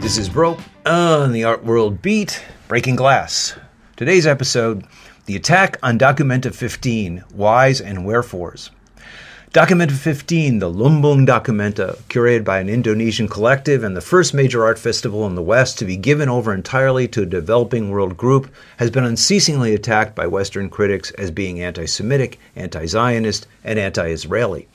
This is Broe on the Art World Beat, Breaking Glass. Today's episode The Attack on Documenta 15 Whys and Wherefores. Documenta 15, the Lumbung Documenta, curated by an Indonesian collective and the first major art festival in the West to be given over entirely to a developing world group, has been unceasingly attacked by Western critics as being anti Semitic, anti Zionist, and anti Israeli.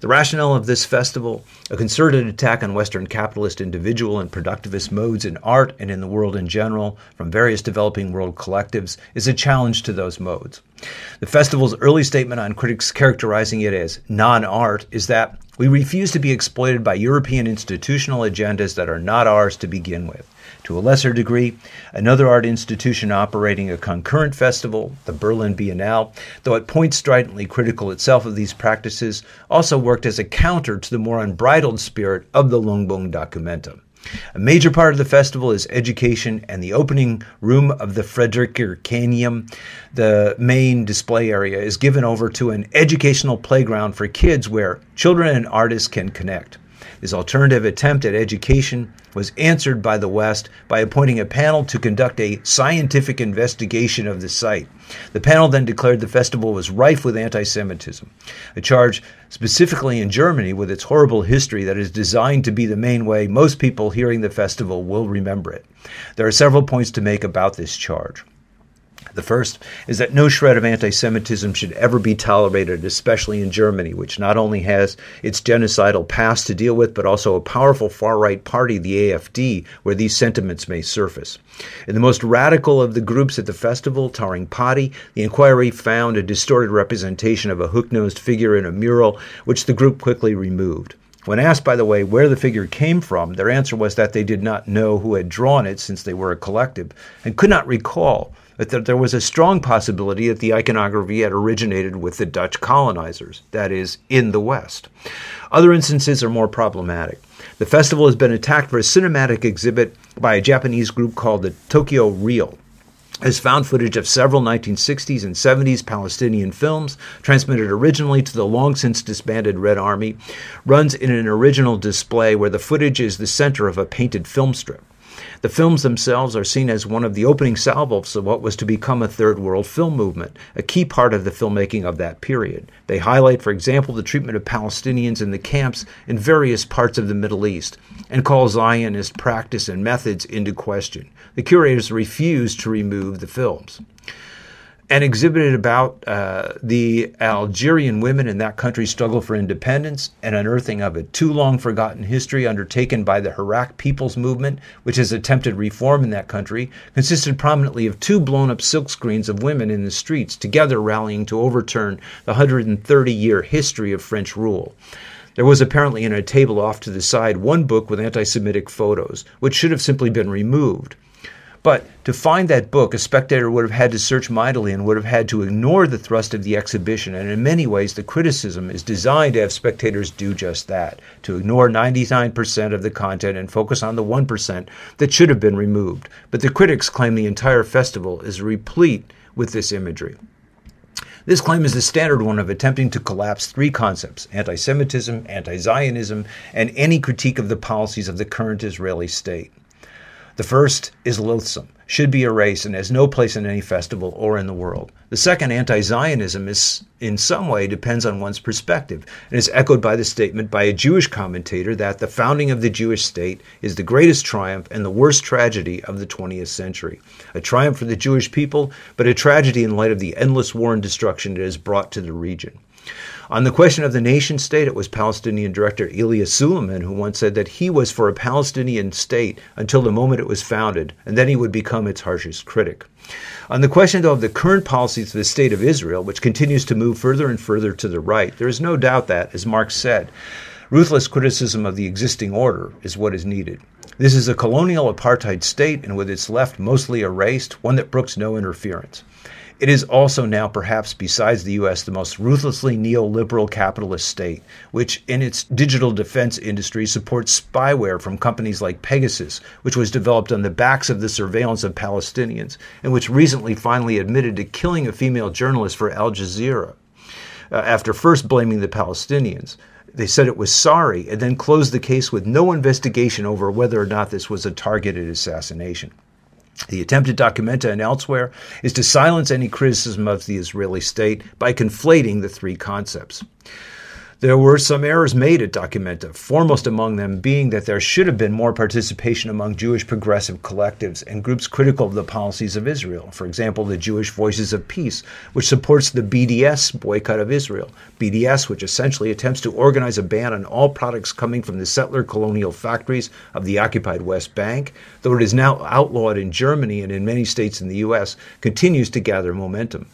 The rationale of this festival, a concerted attack on Western capitalist, individual, and productivist modes in art and in the world in general from various developing world collectives, is a challenge to those modes. The festival's early statement on critics characterizing it as non art is that we refuse to be exploited by European institutional agendas that are not ours to begin with. To a lesser degree, another art institution operating a concurrent festival, the Berlin Biennale, though at points stridently critical itself of these practices, also worked as a counter to the more unbridled spirit of the Lumbung Documenta. A major part of the festival is education, and the opening room of the Fridericianum, the main display area, is given over to an educational playground for kids where children and artists can connect. This alternative attempt at education was answered by the West by appointing a panel to conduct a scientific investigation of the site. The panel then declared the festival was rife with anti Semitism, a charge specifically in Germany with its horrible history that is designed to be the main way most people hearing the festival will remember it. There are several points to make about this charge. The first is that no shred of anti Semitism should ever be tolerated, especially in Germany, which not only has its genocidal past to deal with, but also a powerful far right party, the AFD, where these sentiments may surface. In the most radical of the groups at the festival, Taring Padi, the inquiry found a distorted representation of a hook nosed figure in a mural, which the group quickly removed. When asked, by the way, where the figure came from, their answer was that they did not know who had drawn it since they were a collective and could not recall that there was a strong possibility that the iconography had originated with the Dutch colonizers, that is, in the West. Other instances are more problematic. The festival has been attacked for a cinematic exhibit by a Japanese group called the Tokyo Reel has found footage of several 1960s and 70s Palestinian films, transmitted originally to the long since disbanded Red Army, runs in an original display where the footage is the center of a painted film strip. The films themselves are seen as one of the opening salvos of what was to become a third world film movement, a key part of the filmmaking of that period. They highlight, for example, the treatment of Palestinians in the camps in various parts of the Middle East and call Zionist practice and methods into question. The curators refused to remove the films and exhibited about uh, the Algerian women in that country's struggle for independence and unearthing of a too long forgotten history undertaken by the Hirak People's Movement, which has attempted reform in that country, consisted prominently of two blown up silkscreens of women in the streets, together rallying to overturn the 130 year history of French rule. There was apparently in a table off to the side one book with anti Semitic photos, which should have simply been removed. But to find that book, a spectator would have had to search mightily and would have had to ignore the thrust of the exhibition. And in many ways, the criticism is designed to have spectators do just that to ignore 99% of the content and focus on the 1% that should have been removed. But the critics claim the entire festival is replete with this imagery. This claim is the standard one of attempting to collapse three concepts anti Semitism, anti Zionism, and any critique of the policies of the current Israeli state. The first is loathsome, should be erased, and has no place in any festival or in the world. The second, anti Zionism, is in some way depends on one's perspective and is echoed by the statement by a Jewish commentator that the founding of the Jewish state is the greatest triumph and the worst tragedy of the 20th century. A triumph for the Jewish people, but a tragedy in light of the endless war and destruction it has brought to the region. On the question of the nation state, it was Palestinian director Elia Suleiman who once said that he was for a Palestinian state until the moment it was founded, and then he would become its harshest critic. On the question, though, of the current policies of the State of Israel, which continues to move further and further to the right, there is no doubt that, as Marx said, ruthless criticism of the existing order is what is needed. This is a colonial apartheid state, and with its left mostly erased, one that brooks no interference. It is also now, perhaps besides the US, the most ruthlessly neoliberal capitalist state, which in its digital defense industry supports spyware from companies like Pegasus, which was developed on the backs of the surveillance of Palestinians, and which recently finally admitted to killing a female journalist for Al Jazeera uh, after first blaming the Palestinians. They said it was sorry and then closed the case with no investigation over whether or not this was a targeted assassination. The attempt at Documenta and elsewhere is to silence any criticism of the Israeli state by conflating the three concepts. There were some errors made at Documenta, foremost among them being that there should have been more participation among Jewish progressive collectives and groups critical of the policies of Israel. For example, the Jewish Voices of Peace, which supports the BDS boycott of Israel. BDS, which essentially attempts to organize a ban on all products coming from the settler colonial factories of the occupied West Bank, though it is now outlawed in Germany and in many states in the U.S., continues to gather momentum.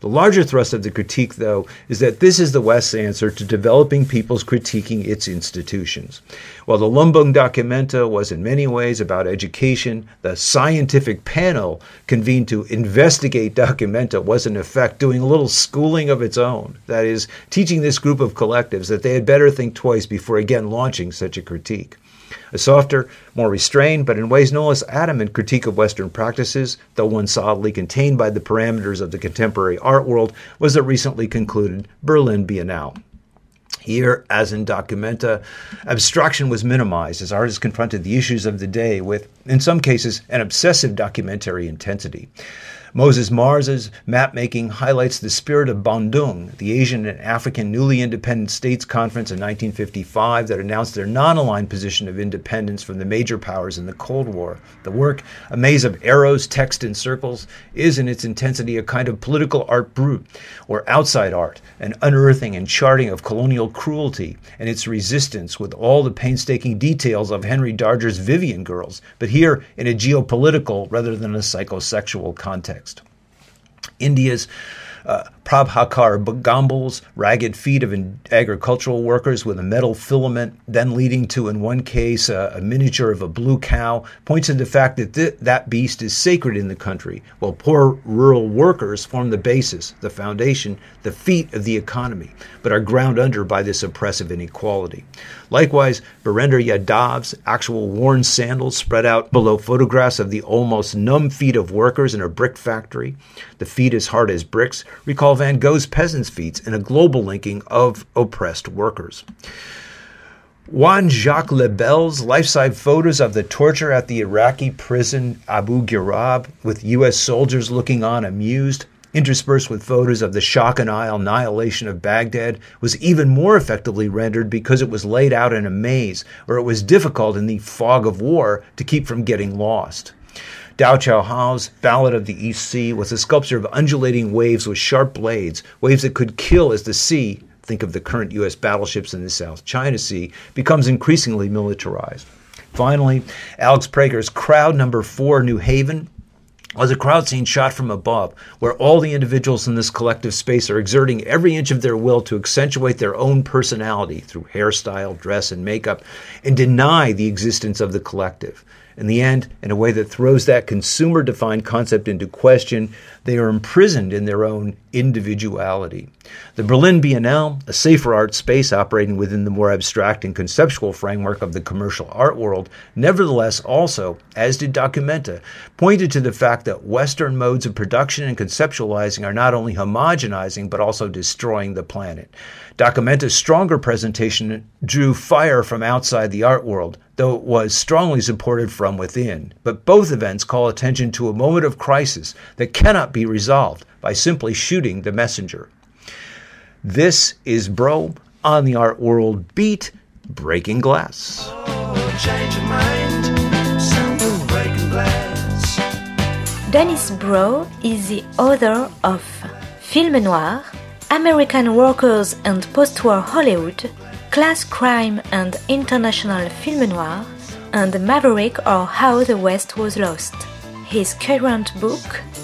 The larger thrust of the critique, though, is that this is the West's answer to developing peoples critiquing its institutions. While the Lumbung Documenta was in many ways about education, the scientific panel convened to investigate Documenta was in effect doing a little schooling of its own. That is, teaching this group of collectives that they had better think twice before again launching such a critique. A softer, more restrained, but in ways no less adamant critique of Western practices, though one solidly contained by the parameters of the contemporary art world, was the recently concluded Berlin Biennale. Here, as in Documenta, abstraction was minimized as artists confronted the issues of the day with, in some cases, an obsessive documentary intensity. Moses März's mapmaking highlights the spirit of Bandung, the Asian and African newly independent states conference in 1955 that announced their non aligned position of independence from the major powers in the Cold War. The work, a maze of arrows, text, and circles, is in its intensity a kind of political art brut, or outside art, an unearthing and charting of colonial cruelty and its resistance with all the painstaking details of Henry Darger's Vivian Girls, but here in a geopolitical rather than a psychosexual context. India's uh, Prabhakar Kamble's ragged feet of agricultural workers with a metal filament, then leading to, in one case, uh, a miniature of a blue cow, points to the fact that th- that beast is sacred in the country, while poor rural workers form the basis, the foundation, the feet of the economy, but are ground under by this oppressive inequality. Likewise, Birender Yadav's actual worn sandals spread out below photographs of the almost numb feet of workers in a brick factory, the feet as hard as bricks, recall Van Gogh's peasants' feats in a global linking of oppressed workers. Jean Jacques Lebel's life-size photos of the torture at the Iraqi prison Abu Ghraib, with U.S. soldiers looking on amused, interspersed with photos of the shock and awe annihilation of Baghdad, was even more effectively rendered because it was laid out in a maze, where it was difficult in the fog of war to keep from getting lost. Dao Chau Hai's Ballad of the East Sea was a sculpture of undulating waves with sharp blades, waves that could kill as the sea, think of the current U.S. battleships in the South China Sea, becomes increasingly militarized. Finally, Alex Prager's Crowd Number 4 New Haven was a crowd scene shot from above, where all the individuals in this collective space are exerting every inch of their will to accentuate their own personality through hairstyle, dress, and makeup, and deny the existence of the collective. In the end, in a way that throws that consumer defined concept into question, they are imprisoned in their own individuality. The Berlin Biennale, a safer art space operating within the more abstract and conceptual framework of the commercial art world, nevertheless also, as did Documenta, pointed to the fact that Western modes of production and conceptualizing are not only homogenizing but also destroying the planet. Documenta's stronger presentation drew fire from outside the art world, though it was strongly supported from within. But both events call attention to a moment of crisis that cannot be resolved by simply shooting the messenger. This is Broe on the Art World Beat Breaking Glass. Dennis Broe is the author of Film Noir American Workers and Post-War Hollywood, Class Crime and International Film Noir, and Maverick or How the West Was Lost. His current book